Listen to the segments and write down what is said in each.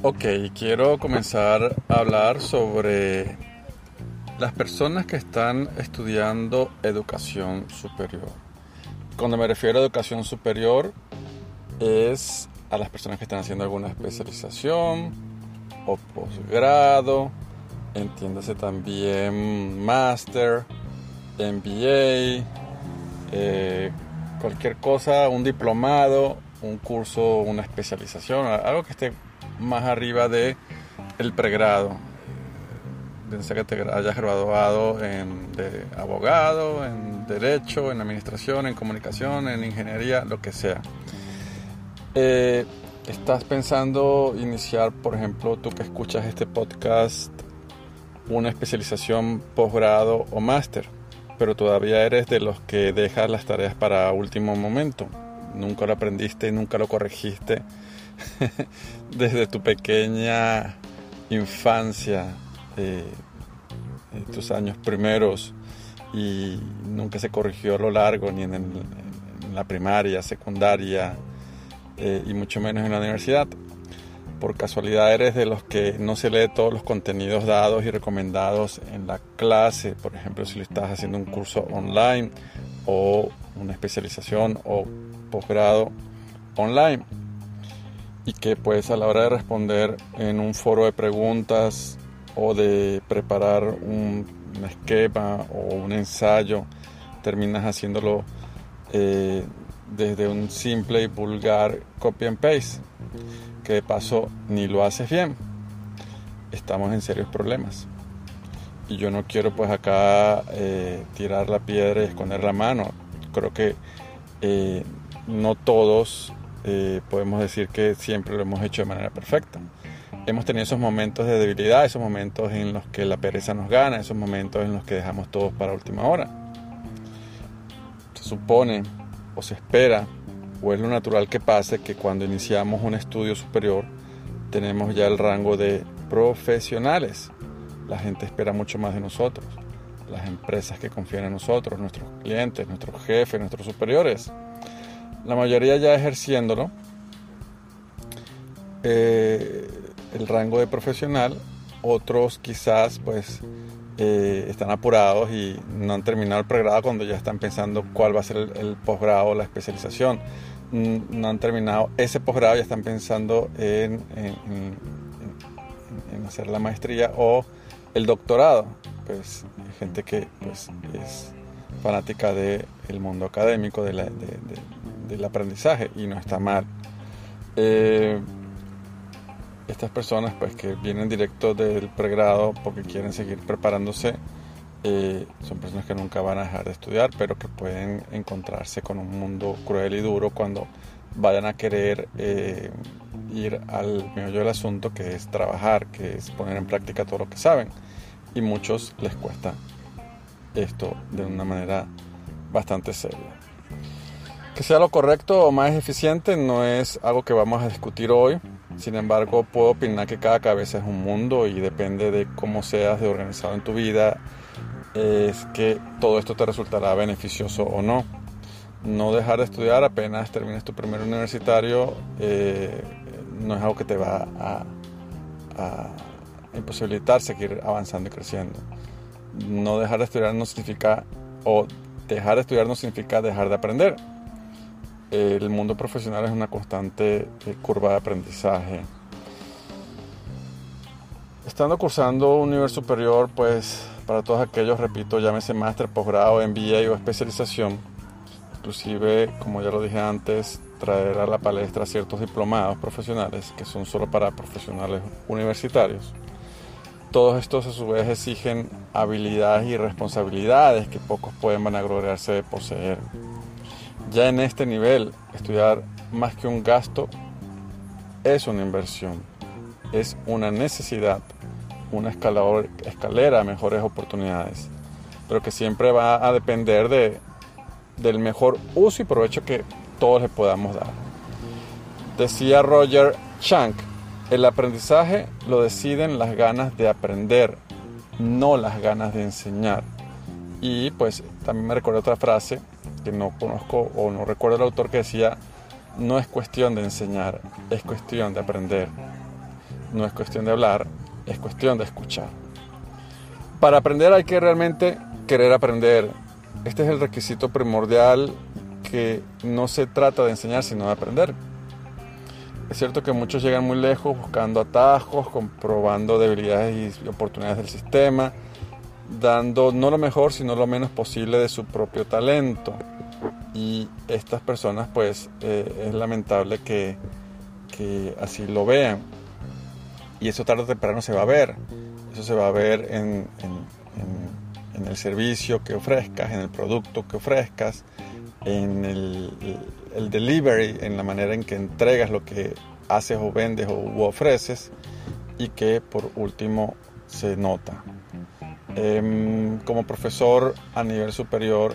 Ok, quiero comenzar a hablar sobre las personas que están estudiando educación superior. Cuando me refiero a educación superior es a las personas que están haciendo alguna especialización o posgrado, entiéndase también máster, MBA, eh, cualquier cosa, un diplomado, un curso, una especialización, algo que esté más arriba de el pregrado. Sea que te hayas graduado en de abogado, en derecho, en administración, en comunicación, en ingeniería, lo que sea. Eh, estás pensando iniciar, por ejemplo, tú que escuchas este podcast, una especialización, posgrado o máster, pero todavía eres de los que dejas las tareas para último momento. Nunca lo aprendiste, nunca lo corregiste desde tu pequeña infancia, eh, tus años primeros, y nunca se corrigió a lo largo, ni en, el- en la primaria, secundaria, eh, y mucho menos en la universidad. Por casualidad eres de los que no se lee todos los contenidos dados y recomendados en la clase, por ejemplo, si lo estás haciendo un curso online o una especialización o posgrado online y que pues a la hora de responder en un foro de preguntas o de preparar un, esquema o un ensayo terminas haciéndolo eh, desde un simple y vulgar copy and paste. Que de paso ni lo haces bien. Estamos en serios problemas. Y yo no quiero pues acá eh, tirar la piedra y esconder la mano. Creo que eh, no todos eh, podemos decir que siempre lo hemos hecho de manera perfecta. Hemos tenido esos momentos de debilidad, esos momentos en los que la pereza nos gana, esos momentos en los que dejamos todos para última hora. Se supone o se espera, o es lo natural que pase, que cuando iniciamos un estudio superior tenemos ya el rango de profesionales. La gente espera mucho más de nosotros. Las empresas que confían en nosotros, nuestros clientes, nuestros jefes, nuestros superiores la mayoría ya ejerciéndolo, eh, el rango de profesional, otros quizás pues eh, están apurados y no han terminado el pregrado cuando ya están pensando cuál va a ser el, el posgrado o la especialización. No han terminado ese posgrado, ya están pensando en, hacer la maestría o el doctorado. Pues hay gente que pues es fanática del mundo académico, de la- de- de- del aprendizaje y no está mal. Eh, estas personas pues que vienen directo del pregrado porque quieren seguir preparándose eh, son personas que nunca van a dejar de estudiar pero que pueden encontrarse con un mundo cruel y duro cuando vayan a querer eh, ir al meollo del asunto que es trabajar que es poner en práctica todo lo que saben y muchos les cuesta esto de una manera bastante seria que sea lo correcto o más eficiente no es algo que vamos a discutir hoy. Sin embargo, puedo opinar que cada cabeza es un mundo y depende de cómo seas de organizado en tu vida, es que todo esto te resultará beneficioso o no. No dejar de estudiar apenas termines tu primer universitario eh, no es algo que te va a, a imposibilitar seguir avanzando y creciendo. No dejar de estudiar no significa, o dejar de estudiar no significa dejar de aprender el mundo profesional es una constante eh, curva de aprendizaje. Estando cursando un nivel superior, pues para todos aquellos, repito, llámese máster, posgrado, MBA o especialización, inclusive, como ya lo dije antes, traer a la palestra ciertos diplomados profesionales que son solo para profesionales universitarios. Todos estos a su vez exigen habilidades y responsabilidades que pocos pueden vanagloriarse de poseer. Ya en este nivel, estudiar más que un gasto es una inversión, es una necesidad, una escalador, escalera a mejores oportunidades, pero que siempre va a depender de, del mejor uso y provecho que todos le podamos dar. Decía Roger Chang, el aprendizaje lo deciden las ganas de aprender, no las ganas de enseñar. Y pues también me recuerdo otra frase no conozco o no recuerdo el autor que decía, no es cuestión de enseñar, es cuestión de aprender. No es cuestión de hablar, es cuestión de escuchar. Para aprender hay que realmente querer aprender. Este es el requisito primordial que no se trata de enseñar, sino de aprender. Es cierto que muchos llegan muy lejos buscando atajos, comprobando debilidades y oportunidades del sistema, dando no lo mejor, sino lo menos posible de su propio talento. Y estas personas, pues, eh, es lamentable que, que, así lo vean. Y eso tarde o temprano se va a ver. Eso se va a ver en, en, el servicio que ofrezcas, en el producto que ofrezcas, en el, el, delivery, en la manera en que entregas lo que haces o vendes o ofreces y que por último se nota. Eh, como profesor a nivel superior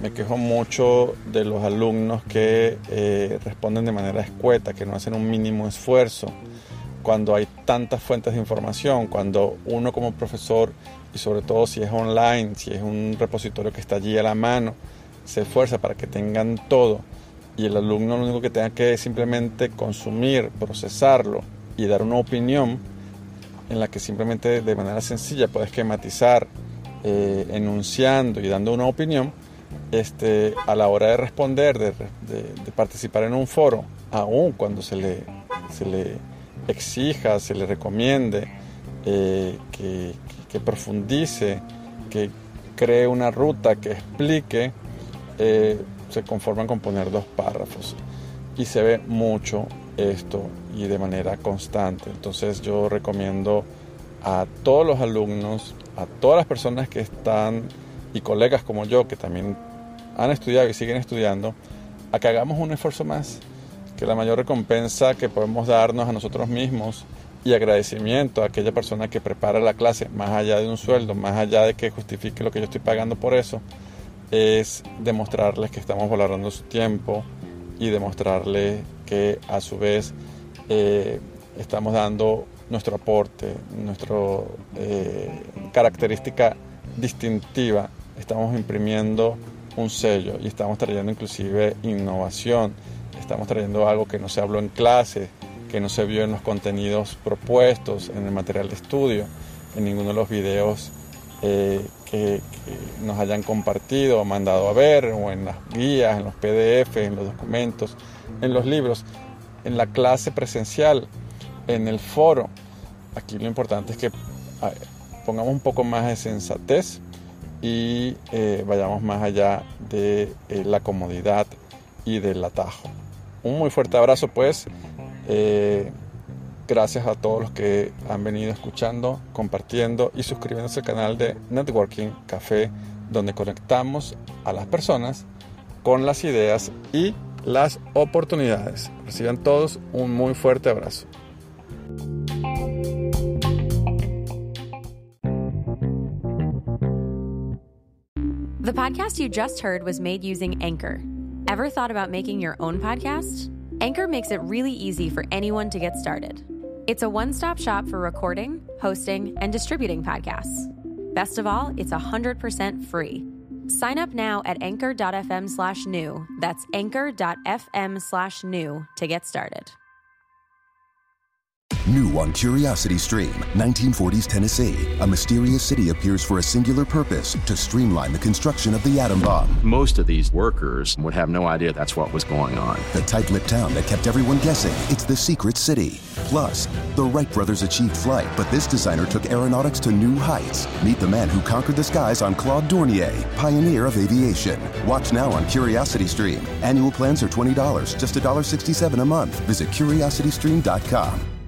me quejo mucho de los alumnos que eh, responden de manera escueta, que no hacen un mínimo esfuerzo. Cuando hay tantas fuentes de información, cuando uno como profesor y sobre todo si es online, si es un repositorio que está allí a la mano, se esfuerza para que tengan todo y el alumno lo único que tenga que simplemente consumir, procesarlo y dar una opinión en la que simplemente de manera sencilla puede esquematizar, eh, enunciando y dando una opinión, este, a la hora de responder, de, participar en un foro, aun cuando se le, se le exija, se le recomiende eh, que, que, profundice, que cree una ruta, que explique, eh, se conforman con poner dos párrafos. Y se ve mucho esto y de manera constante. Entonces yo recomiendo a todos los alumnos, a todas las personas que están y colegas como yo que también han estudiado y siguen estudiando, a que hagamos un esfuerzo más, que la mayor recompensa que podemos darnos a nosotros mismos y agradecimiento a aquella persona que prepara la clase, más allá de un sueldo, más allá de que justifique lo que yo estoy pagando por eso, es demostrarles que estamos valorando su tiempo y demostrarles que a su vez eh, estamos dando nuestro aporte, nuestra eh, característica distintiva, estamos imprimiendo un sello y estamos trayendo inclusive innovación, estamos trayendo algo que no se habló en clase, que no se vio en los contenidos propuestos, en el material de estudio, en ninguno de los videos eh, que, nos hayan compartido mandado a ver, o en las guías, en los PDF, en los documentos, en los libros, en la clase presencial, en el foro. Aquí lo importante es que pongamos un poco más de sensatez y eh, vayamos más allá de eh, la comodidad y del atajo. Un muy fuerte abrazo pues. Gracias a todos los que han venido escuchando, compartiendo y suscribiéndose al canal de Networking Café, donde conectamos a las personas con las ideas y las oportunidades. Reciban todos un muy fuerte abrazo. The podcast you just heard was made using Anchor. Ever thought about making your own podcast? Anchor makes it really easy for anyone to get started. It's a one stop shop for recording, hosting, and distributing podcasts. Best of all, it's 100% free. Sign up now at anchor.fm slash new. That's anchor.fm slash new to get started. New on Curiosity Stream, 1940s Tennessee. A mysterious city appears for a singular purpose to streamline the construction of the atom bomb. Most of these workers would have no idea that's what was going on. The tight lipped town that kept everyone guessing it's the secret city. Plus, the Wright brothers achieved flight, but this designer took aeronautics to new heights. Meet the man who conquered the skies on Claude Dornier, pioneer of aviation. Watch now on Curiosity Stream. Annual plans are $20, just $1.67 a month. Visit curiositystream.com.